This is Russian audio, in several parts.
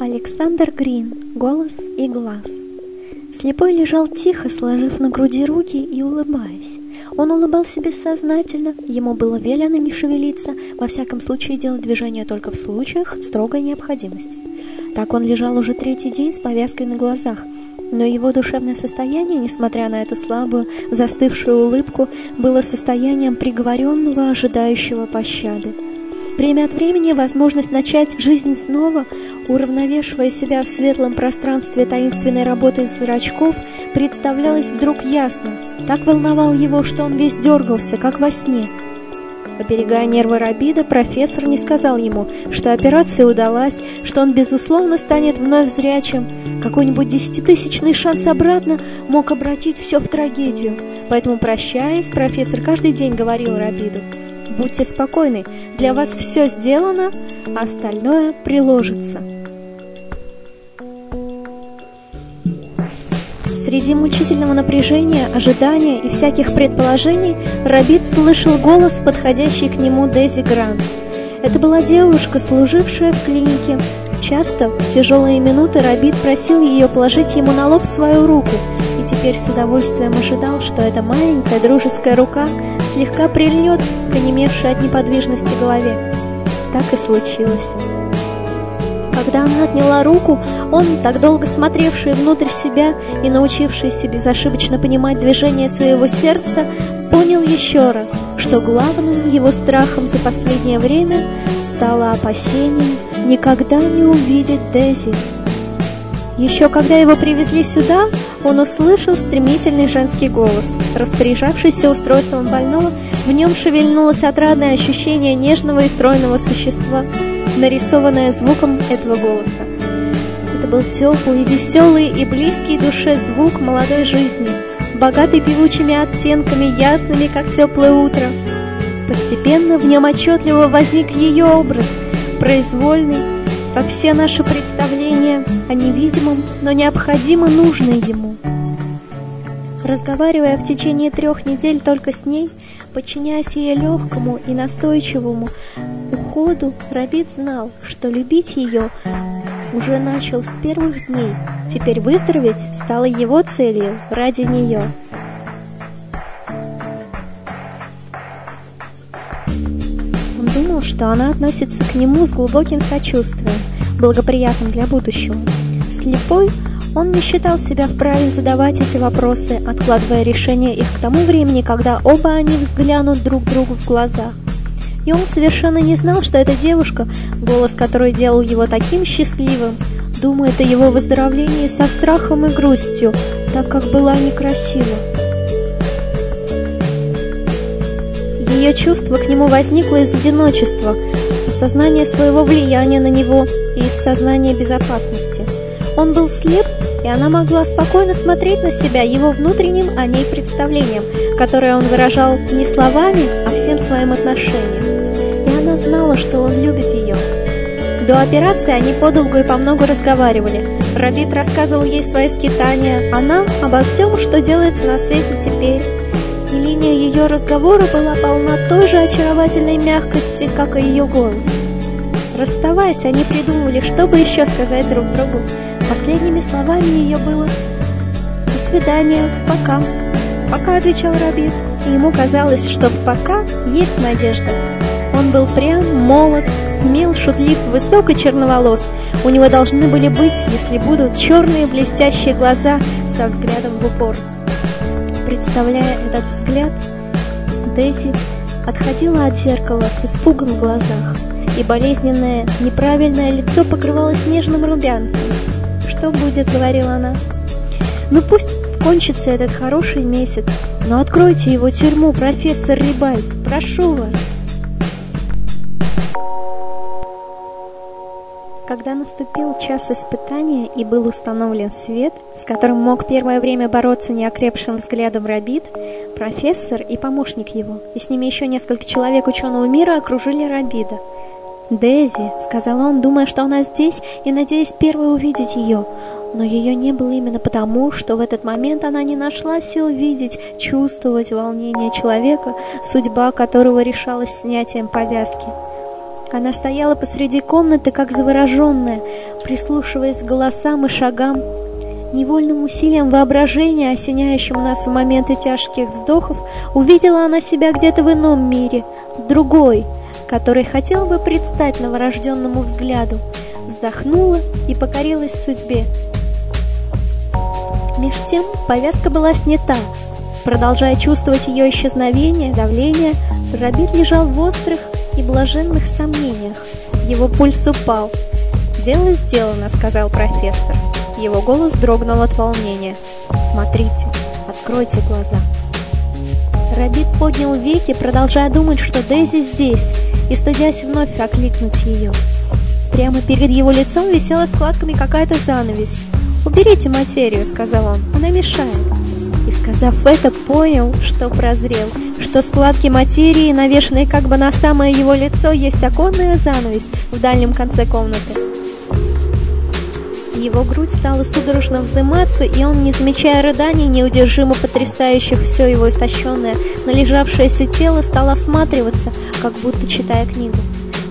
Александр Грин. Голос и глаз. Слепой лежал тихо, сложив на груди руки и улыбаясь. Он улыбался бессознательно, ему было велено не шевелиться, во всяком случае делать движения только в случаях строгой необходимости. Так он лежал уже третий день с повязкой на глазах, но его душевное состояние, несмотря на эту слабую, застывшую улыбку, было состоянием приговоренного, ожидающего пощады. Время от времени возможность начать жизнь снова, уравновешивая себя в светлом пространстве таинственной работы зрачков, представлялась вдруг ясно. Так волновал его, что он весь дергался, как во сне. Оберегая нервы Рабида, профессор не сказал ему, что операция удалась, что он, безусловно, станет вновь зрячим. Какой-нибудь десятитысячный шанс обратно мог обратить все в трагедию. Поэтому, прощаясь, профессор каждый день говорил Рабиду, Будьте спокойны, для вас все сделано, а остальное приложится. Среди мучительного напряжения, ожидания и всяких предположений Рабит слышал голос, подходящий к нему Дези Грант. Это была девушка, служившая в клинике. Часто в тяжелые минуты Рабит просил ее положить ему на лоб свою руку, теперь с удовольствием ожидал, что эта маленькая дружеская рука слегка прильнет к онемевшей от неподвижности голове. Так и случилось. Когда она отняла руку, он, так долго смотревший внутрь себя и научившийся безошибочно понимать движение своего сердца, понял еще раз, что главным его страхом за последнее время стало опасение никогда не увидеть Дези. Еще когда его привезли сюда, он услышал стремительный женский голос. Распоряжавшийся устройством больного, в нем шевельнулось отрадное ощущение нежного и стройного существа, нарисованное звуком этого голоса. Это был теплый, веселый и близкий душе звук молодой жизни, богатый певучими оттенками, ясными, как теплое утро. Постепенно в нем отчетливо возник ее образ, произвольный, как все наши представления о невидимом, но необходимо нужной ему. Разговаривая в течение трех недель только с ней, подчиняясь ее легкому и настойчивому уходу, Рабит знал, что любить ее уже начал с первых дней. Теперь выздороветь стало его целью ради нее. Что она относится к нему с глубоким сочувствием, благоприятным для будущего. Слепой, он не считал себя вправе задавать эти вопросы, откладывая решение их к тому времени, когда оба они взглянут друг другу в глаза. И он совершенно не знал, что эта девушка, голос которой делал его таким счастливым, думает о его выздоровлении со страхом и грустью, так как была некрасива. Ее чувство к нему возникло из одиночества, осознания своего влияния на него и из сознания безопасности. Он был слеп, и она могла спокойно смотреть на себя его внутренним о ней представлением, которое он выражал не словами, а всем своим отношением. И она знала, что он любит ее. До операции они подолгу и помногу разговаривали. Рабит рассказывал ей свои скитания, она обо всем, что делается на свете теперь. И линия ее разговора была полна той же очаровательной мягкости, как и ее голос. Расставаясь, они придумывали, что бы еще сказать друг другу. Последними словами ее было «До свидания, пока». «Пока», — отвечал Рабит, и ему казалось, что «пока» есть надежда. Он был прям, молод, смел, шутлив, высок и черноволос. У него должны были быть, если будут, черные блестящие глаза со взглядом в упор. Представляя этот взгляд, Дейзи отходила от зеркала с испугом в глазах, и болезненное, неправильное лицо покрывалось нежным румянцем. «Что будет?» — говорила она. «Ну пусть кончится этот хороший месяц, но откройте его тюрьму, профессор Рибайт, прошу вас!» Когда наступил час испытания и был установлен свет, с которым мог первое время бороться неокрепшим взглядом Рабит, профессор и помощник его, и с ними еще несколько человек ученого мира окружили Рабида. «Дейзи», — сказал он, думая, что она здесь, и надеясь первой увидеть ее. Но ее не было именно потому, что в этот момент она не нашла сил видеть, чувствовать волнение человека, судьба которого решалась снятием повязки. Она стояла посреди комнаты, как завороженная, прислушиваясь к голосам и шагам. Невольным усилием воображения, осеняющим нас в моменты тяжких вздохов, увидела она себя где-то в ином мире, другой, который хотел бы предстать новорожденному взгляду. Вздохнула и покорилась судьбе. Меж тем повязка была снята. Продолжая чувствовать ее исчезновение, давление, Рабит лежал в острых и блаженных сомнениях. Его пульс упал. «Дело сделано», — сказал профессор. Его голос дрогнул от волнения. «Смотрите, откройте глаза». Рабит поднял веки, продолжая думать, что Дейзи здесь, и стыдясь вновь окликнуть ее. Прямо перед его лицом висела складками какая-то занавесь. «Уберите материю», — сказал он, — «она мешает». Сказав это, понял, что прозрел, что складки материи, навешанные как бы на самое его лицо, есть оконная занавесь в дальнем конце комнаты. Его грудь стала судорожно вздыматься, и он, не замечая рыданий, неудержимо потрясающих все его истощенное, належавшееся тело, стал осматриваться, как будто читая книгу.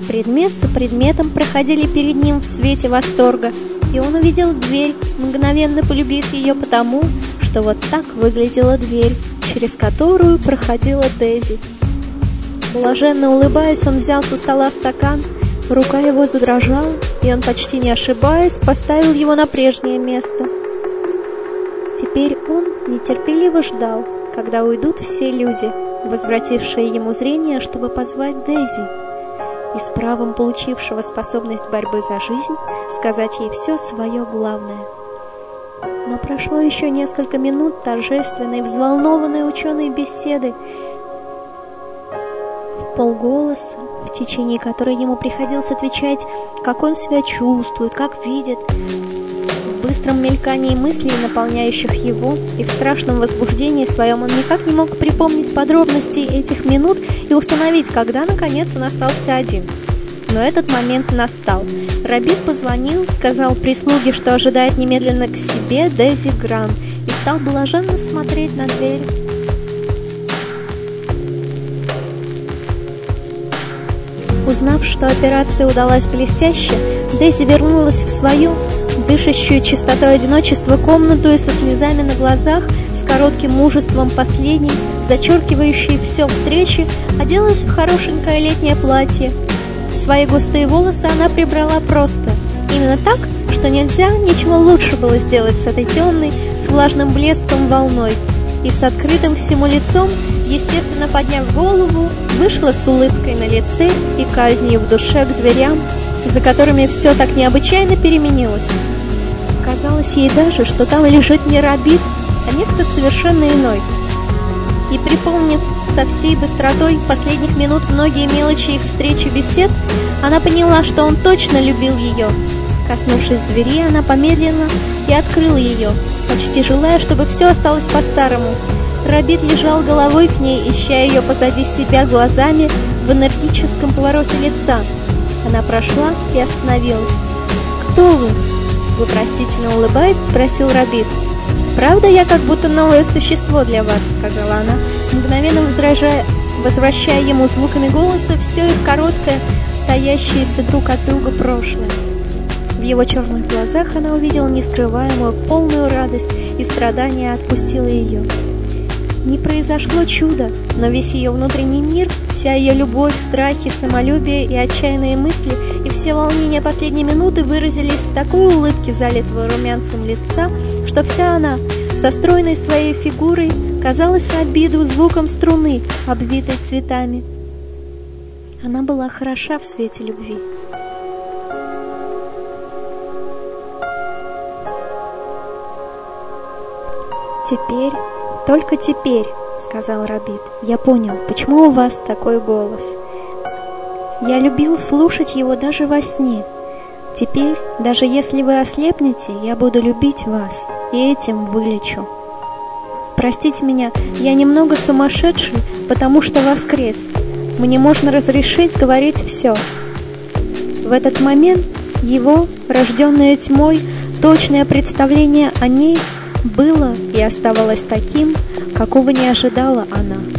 Предмет за предметом проходили перед ним в свете восторга, и он увидел дверь, мгновенно полюбив ее потому, что вот так выглядела дверь, через которую проходила Дейзи. Блаженно улыбаясь, он взял со стола стакан, рука его задрожала, и он, почти не ошибаясь, поставил его на прежнее место. Теперь он нетерпеливо ждал, когда уйдут все люди, возвратившие ему зрение, чтобы позвать Дейзи, и с правом получившего способность борьбы за жизнь сказать ей все свое главное — но прошло еще несколько минут торжественной, взволнованной ученой беседы в полголоса, в течение которой ему приходилось отвечать, как он себя чувствует, как видит, в быстром мелькании мыслей, наполняющих его, и в страшном возбуждении своем он никак не мог припомнить подробности этих минут и установить, когда, наконец, он остался один. Но этот момент настал — Рабит позвонил, сказал прислуге, что ожидает немедленно к себе Дези Гран, и стал блаженно смотреть на дверь. Узнав, что операция удалась блестяще, Дейзи вернулась в свою, дышащую чистотой одиночества комнату и со слезами на глазах, с коротким мужеством последней, зачеркивающей все встречи, оделась в хорошенькое летнее платье, Свои густые волосы она прибрала просто, именно так, что нельзя ничего лучше было сделать с этой темной, с влажным блеском волной. И с открытым всему лицом, естественно подняв голову, вышла с улыбкой на лице и казнью в душе к дверям, за которыми все так необычайно переменилось. Казалось ей даже, что там лежит не Рабит, а некто совершенно иной. И припомнив со всей быстротой последних минут многие мелочи их встречи бесед, она поняла, что он точно любил ее. Коснувшись двери, она помедленно и открыла ее, почти желая, чтобы все осталось по-старому. Рабит лежал головой к ней, ища ее позади себя глазами в энергическом повороте лица. Она прошла и остановилась. «Кто вы?» Вопросительно улыбаясь, спросил Рабит. «Правда, я как будто новое существо для вас», — сказала она, мгновенно возражая, возвращая ему звуками голоса все их короткое, таящееся друг от друга прошлое. В его черных глазах она увидела нескрываемую, полную радость и страдания отпустила ее. Не произошло чудо, но весь ее внутренний мир, вся ее любовь, страхи, самолюбие и отчаянные мысли и все волнения последней минуты выразились в такой улыбке залитого румянцем лица, что вся она, со стройной своей фигурой, казалась обиду звуком струны, обвитой цветами. Она была хороша в свете любви. Теперь «Только теперь», — сказал Рабит, — «я понял, почему у вас такой голос. Я любил слушать его даже во сне. Теперь, даже если вы ослепнете, я буду любить вас, и этим вылечу. Простите меня, я немного сумасшедший, потому что воскрес. Мне можно разрешить говорить все». В этот момент его, рожденное тьмой, точное представление о ней — было и оставалось таким, какого не ожидала она.